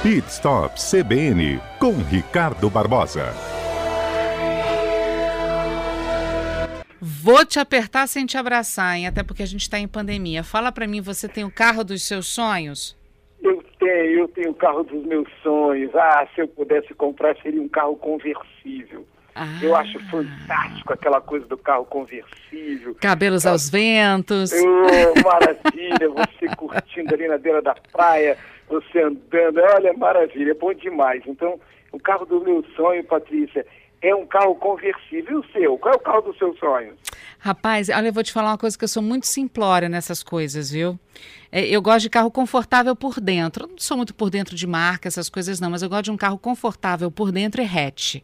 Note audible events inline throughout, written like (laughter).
Pit Stop CBN com Ricardo Barbosa. Vou te apertar sem te abraçar, hein? Até porque a gente está em pandemia. Fala para mim, você tem o carro dos seus sonhos? Eu tenho, eu tenho o carro dos meus sonhos. Ah, se eu pudesse comprar, seria um carro conversível. Ah. Eu acho fantástico aquela coisa do carro conversível. Cabelos aos ventos. Oh, maravilha, você curtindo ali na beira da praia, você andando. Olha, maravilha, é bom demais. Então, o carro do meu sonho, Patrícia, é um carro conversível. E o seu? Qual é o carro do seu sonho? Rapaz, olha, eu vou te falar uma coisa que eu sou muito simplória nessas coisas, viu? É, eu gosto de carro confortável por dentro. Eu não sou muito por dentro de marca, essas coisas não, mas eu gosto de um carro confortável por dentro e hatch.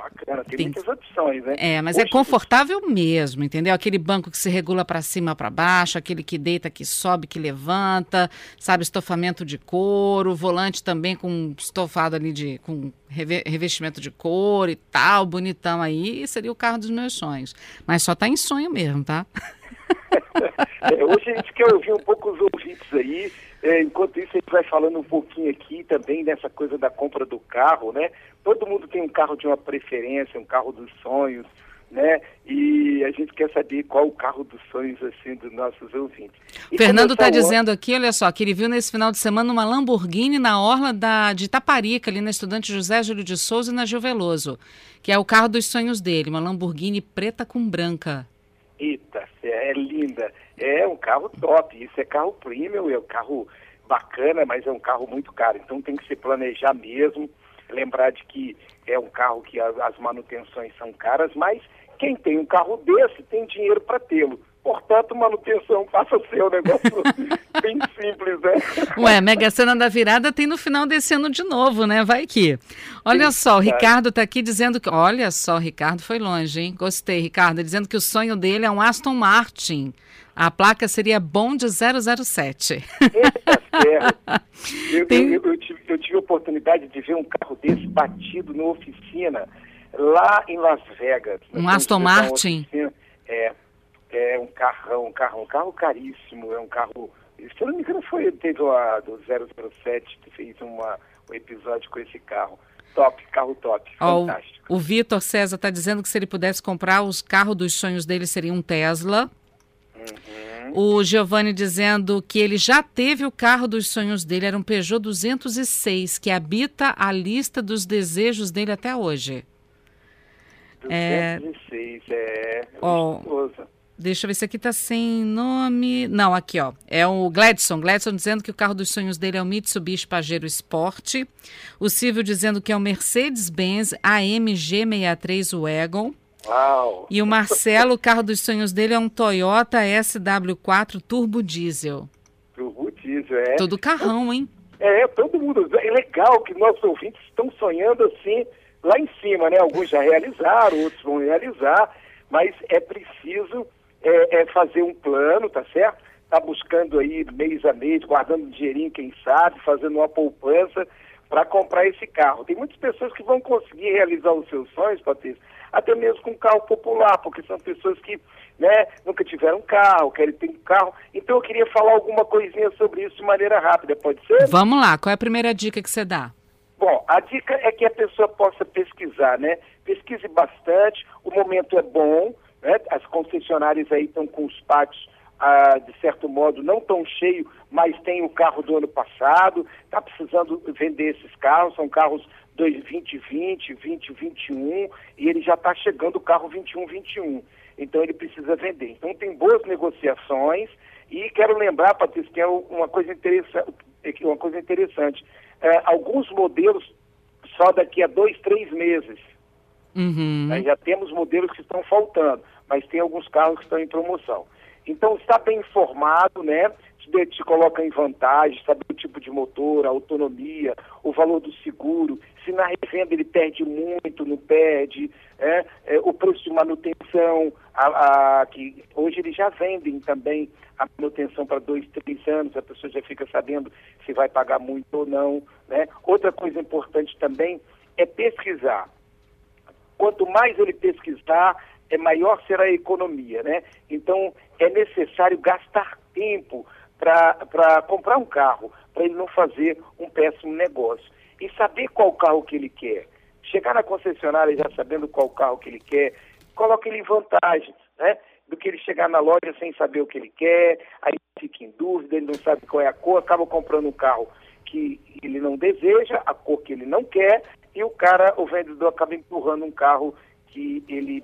Bacana, tem, tem, muitas opções, né? É, mas é confortável mesmo, entendeu? Aquele banco que se regula para cima, para baixo, aquele que deita, que sobe, que levanta, sabe, estofamento de couro, volante também com estofado ali de com revestimento de couro e tal, bonitão aí, seria o carro dos meus sonhos. Mas só tá em sonho mesmo, tá? (laughs) é, hoje a gente quer ouvir um pouco os ouvintes aí. É, enquanto isso, a gente vai falando um pouquinho aqui também dessa coisa da compra do carro, né? Todo mundo tem um carro de uma preferência, um carro dos sonhos, né? E a gente quer saber qual o carro dos sonhos, assim, dos nossos ouvintes. E Fernando está dizendo aqui, olha só, que ele viu nesse final de semana uma Lamborghini na orla da, de Taparica, ali na Estudante José Júlio de Souza e na Gil Veloso, que é o carro dos sonhos dele, uma Lamborghini preta com branca. Eita, é linda. É um carro top. Isso é carro premium, é um carro bacana, mas é um carro muito caro. Então tem que se planejar mesmo. Lembrar de que é um carro que as manutenções são caras, mas quem tem um carro desse tem dinheiro para tê-lo. Portanto, manutenção passa a ser um negócio (laughs) bem simples, né? Ué, Mega Sena da Virada tem no final desse ano de novo, né? Vai que. Olha Sim, só, o Ricardo está aqui dizendo que. Olha só, o Ricardo foi longe, hein? Gostei, Ricardo, dizendo que o sonho dele é um Aston Martin. A placa seria Bond 007. Eita, (laughs) eu, tem... eu, eu, tive, eu tive a oportunidade de ver um carro desse batido na oficina lá em Las Vegas. Um Aston Martin? É, é um carrão, um carro, um carro caríssimo, é um carro. Se eu não me engano, foi, teve a do 007 que fez uma, um episódio com esse carro. Top, carro top, oh, fantástico. O, Vitor César está dizendo que se ele pudesse comprar os carros dos sonhos dele seria um Tesla. Uhum. O Giovanni dizendo que ele já teve o carro dos sonhos dele, era um Peugeot 206, que habita a lista dos desejos dele até hoje. 206, é, é, é oh, Deixa eu ver se aqui tá sem nome. Não, aqui, ó. É o Gladson. Gladson dizendo que o carro dos sonhos dele é o Mitsubishi Pajero Sport. O Silvio dizendo que é o Mercedes-Benz AMG 63 Wagon. Uau. E o Marcelo, o carro dos sonhos dele é um Toyota SW4 Turbo Diesel. Turbo Diesel, é. Todo carrão, hein? É, todo mundo. É legal que nossos ouvintes estão sonhando assim lá em cima, né? Alguns já realizaram, outros vão realizar, mas é preciso é, é fazer um plano, tá certo? Tá buscando aí mês a mês, guardando um dinheirinho, quem sabe, fazendo uma poupança para comprar esse carro. Tem muitas pessoas que vão conseguir realizar os seus sonhos, Patrícia, até mesmo com carro popular, porque são pessoas que né, nunca tiveram carro, querem ter um carro. Então eu queria falar alguma coisinha sobre isso de maneira rápida, pode ser? Vamos lá, qual é a primeira dica que você dá? Bom, a dica é que a pessoa possa pesquisar, né? Pesquise bastante, o momento é bom, né? As concessionárias aí estão com os pátios, ah, de certo modo, não tão cheio, mas tem o carro do ano passado, está precisando vender esses carros, são carros 2020, 2021, e ele já está chegando o carro 2121. Então ele precisa vender. Então tem boas negociações e quero lembrar, Patrícia, que é uma coisa interessante, uma coisa interessante. É, alguns modelos só daqui a dois, três meses. Uhum. Né? Já temos modelos que estão faltando, mas tem alguns carros que estão em promoção. Então, está bem informado, né? Te, te coloca em vantagem, saber o tipo de motor, a autonomia, o valor do seguro, se na revenda ele perde muito, não perde, é, é, o preço de manutenção, a, a, que hoje eles já vendem também a manutenção para dois, três anos, a pessoa já fica sabendo se vai pagar muito ou não. Né? Outra coisa importante também é pesquisar quanto mais ele pesquisar, é maior será a economia, né? Então, é necessário gastar tempo para comprar um carro, para ele não fazer um péssimo negócio. E saber qual carro que ele quer. Chegar na concessionária já sabendo qual carro que ele quer, coloca ele em vantagem, né? Do que ele chegar na loja sem saber o que ele quer, aí fica em dúvida, ele não sabe qual é a cor, acaba comprando um carro que ele não deseja, a cor que ele não quer, e o cara, o vendedor acaba empurrando um carro que ele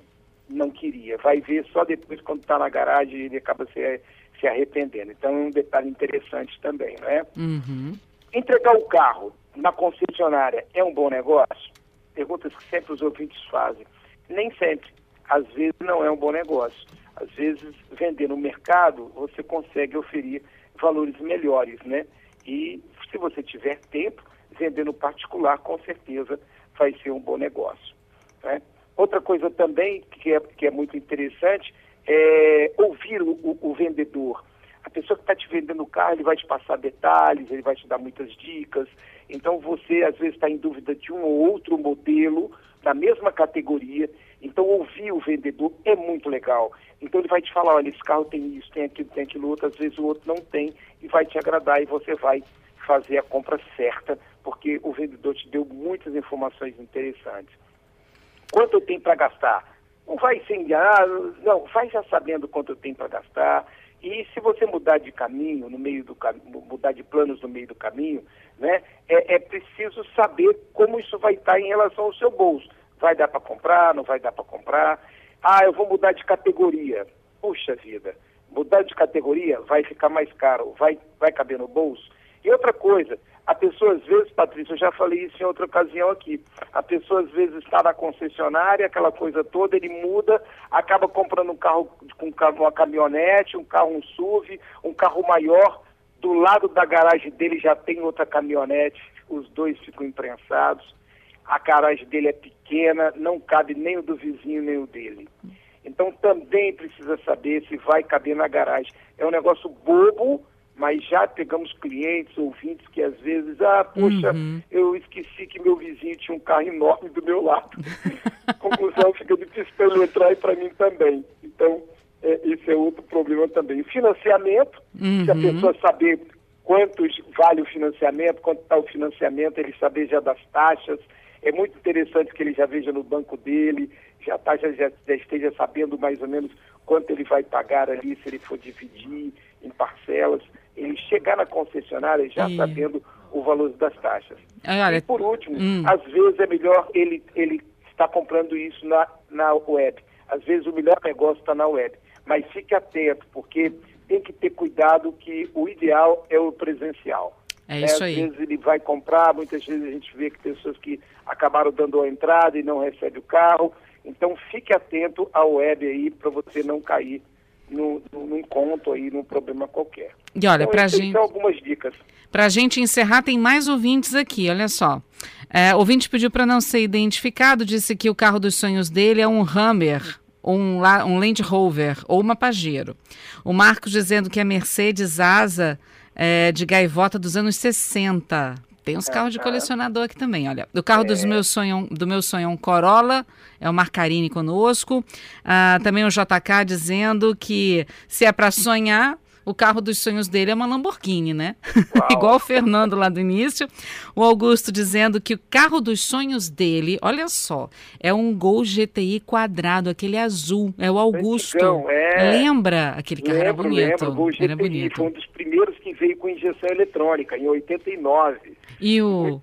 não queria. Vai ver só depois, quando está na garagem, ele acaba se, se arrependendo. Então é um detalhe interessante também, não é? Uhum. Entregar o carro na concessionária é um bom negócio? Perguntas que sempre os ouvintes fazem. Nem sempre. Às vezes não é um bom negócio. Às vezes, vender no mercado, você consegue oferir valores melhores, né? E se você tiver tempo, vender no particular, com certeza vai ser um bom negócio. Né? Outra coisa também que é, que é muito interessante é ouvir o, o, o vendedor. A pessoa que está te vendendo o carro, ele vai te passar detalhes, ele vai te dar muitas dicas. Então você, às vezes, está em dúvida de um ou outro modelo da mesma categoria. Então ouvir o vendedor é muito legal. Então ele vai te falar, olha, esse carro tem isso, tem aquilo, tem aquilo outro, às vezes o outro não tem, e vai te agradar e você vai fazer a compra certa, porque o vendedor te deu muitas informações interessantes. Quanto eu tenho para gastar? Não vai sem ah, não, vai já sabendo quanto eu tenho para gastar. E se você mudar de caminho, no meio do mudar de planos no meio do caminho, né, é, é preciso saber como isso vai estar em relação ao seu bolso. Vai dar para comprar, não vai dar para comprar? Ah, eu vou mudar de categoria. Puxa vida, mudar de categoria vai ficar mais caro, vai, vai caber no bolso? E outra coisa, a pessoa às vezes, Patrícia, eu já falei isso em outra ocasião aqui, a pessoa às vezes está na concessionária, aquela coisa toda, ele muda, acaba comprando um carro com uma caminhonete, um carro, um SUV, um carro maior, do lado da garagem dele já tem outra caminhonete, os dois ficam imprensados, a garagem dele é pequena, não cabe nem o do vizinho nem o dele. Então também precisa saber se vai caber na garagem. É um negócio bobo, mas já pegamos clientes, ouvintes que às vezes, ah, poxa, uhum. eu esqueci que meu vizinho tinha um carro enorme do meu lado. (laughs) Conclusão, fica difícil para ele entrar e para mim também. Então, é, esse é outro problema também. Financiamento, uhum. se a uhum. pessoa saber quantos vale o financiamento, quanto está o financiamento, ele saber já das taxas. É muito interessante que ele já veja no banco dele, já, tá, já, já, já esteja sabendo mais ou menos quanto ele vai pagar ali, se ele for dividir em parcelas ele chegar na concessionária já e... sabendo o valor das taxas. Olha, e por último, hum. às vezes é melhor ele, ele estar comprando isso na, na web. Às vezes o melhor negócio está na web. Mas fique atento, porque tem que ter cuidado que o ideal é o presencial. É isso é, aí. Às vezes ele vai comprar, muitas vezes a gente vê que pessoas que acabaram dando a entrada e não recebe o carro. Então fique atento à web aí para você não cair num conto aí, num problema qualquer. E olha, então, para gente. São algumas dicas. Para a gente encerrar, tem mais ouvintes aqui, olha só. É, o ouvinte pediu para não ser identificado, disse que o carro dos sonhos dele é um Hummer, um, um Land Rover ou uma Pajero. O Marcos dizendo que a Mercedes Asa é, de gaivota dos anos 60. Tem uns carros de colecionador aqui também, olha. O carro é. dos meus sonho, do meu sonho é um Corolla, é o Marcarini conosco. Ah, também o JK dizendo que se é para sonhar, o carro dos sonhos dele é uma Lamborghini, né? (laughs) Igual o Fernando lá do início. O Augusto dizendo que o carro dos sonhos dele, olha só, é um Gol GTI quadrado, aquele azul. É o Augusto. Antigão, é... Lembra? Aquele carro lembro, era bonito. Lembro, Gol GTI, era bonito. Foi um dos primeiros que veio com injeção eletrônica, em 89. E o,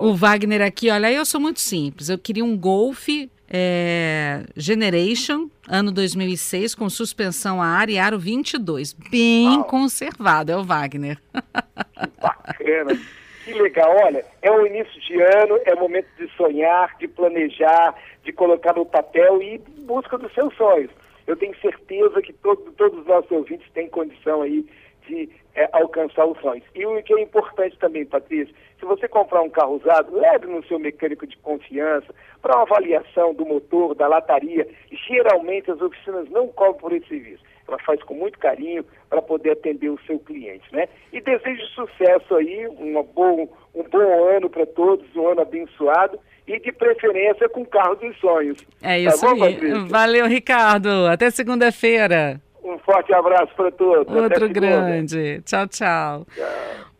o Wagner aqui, olha, eu sou muito simples. Eu queria um Golf é, Generation, ano 2006, com suspensão a ar e aro 22. Bem Uau. conservado, é o Wagner. Que bacana. Que legal. Olha, é o início de ano, é o momento de sonhar, de planejar, de colocar no papel e em busca dos seus sonhos. Eu tenho certeza que todo, todos os nossos ouvintes têm condição aí de é, alcançar os sonhos. E o que é importante também, Patrícia, se você comprar um carro usado, leve no seu mecânico de confiança para uma avaliação do motor, da lataria. Geralmente as oficinas não cobram por esse serviço. Ela faz com muito carinho para poder atender o seu cliente, né? E desejo sucesso aí, uma bom, um bom ano para todos, um ano abençoado e de preferência com carro dos sonhos. É isso tá bom, aí. Patrícia? Valeu, Ricardo. Até segunda-feira. Um forte abraço para todos. Outro grande. Tchau, tchau. Tchau.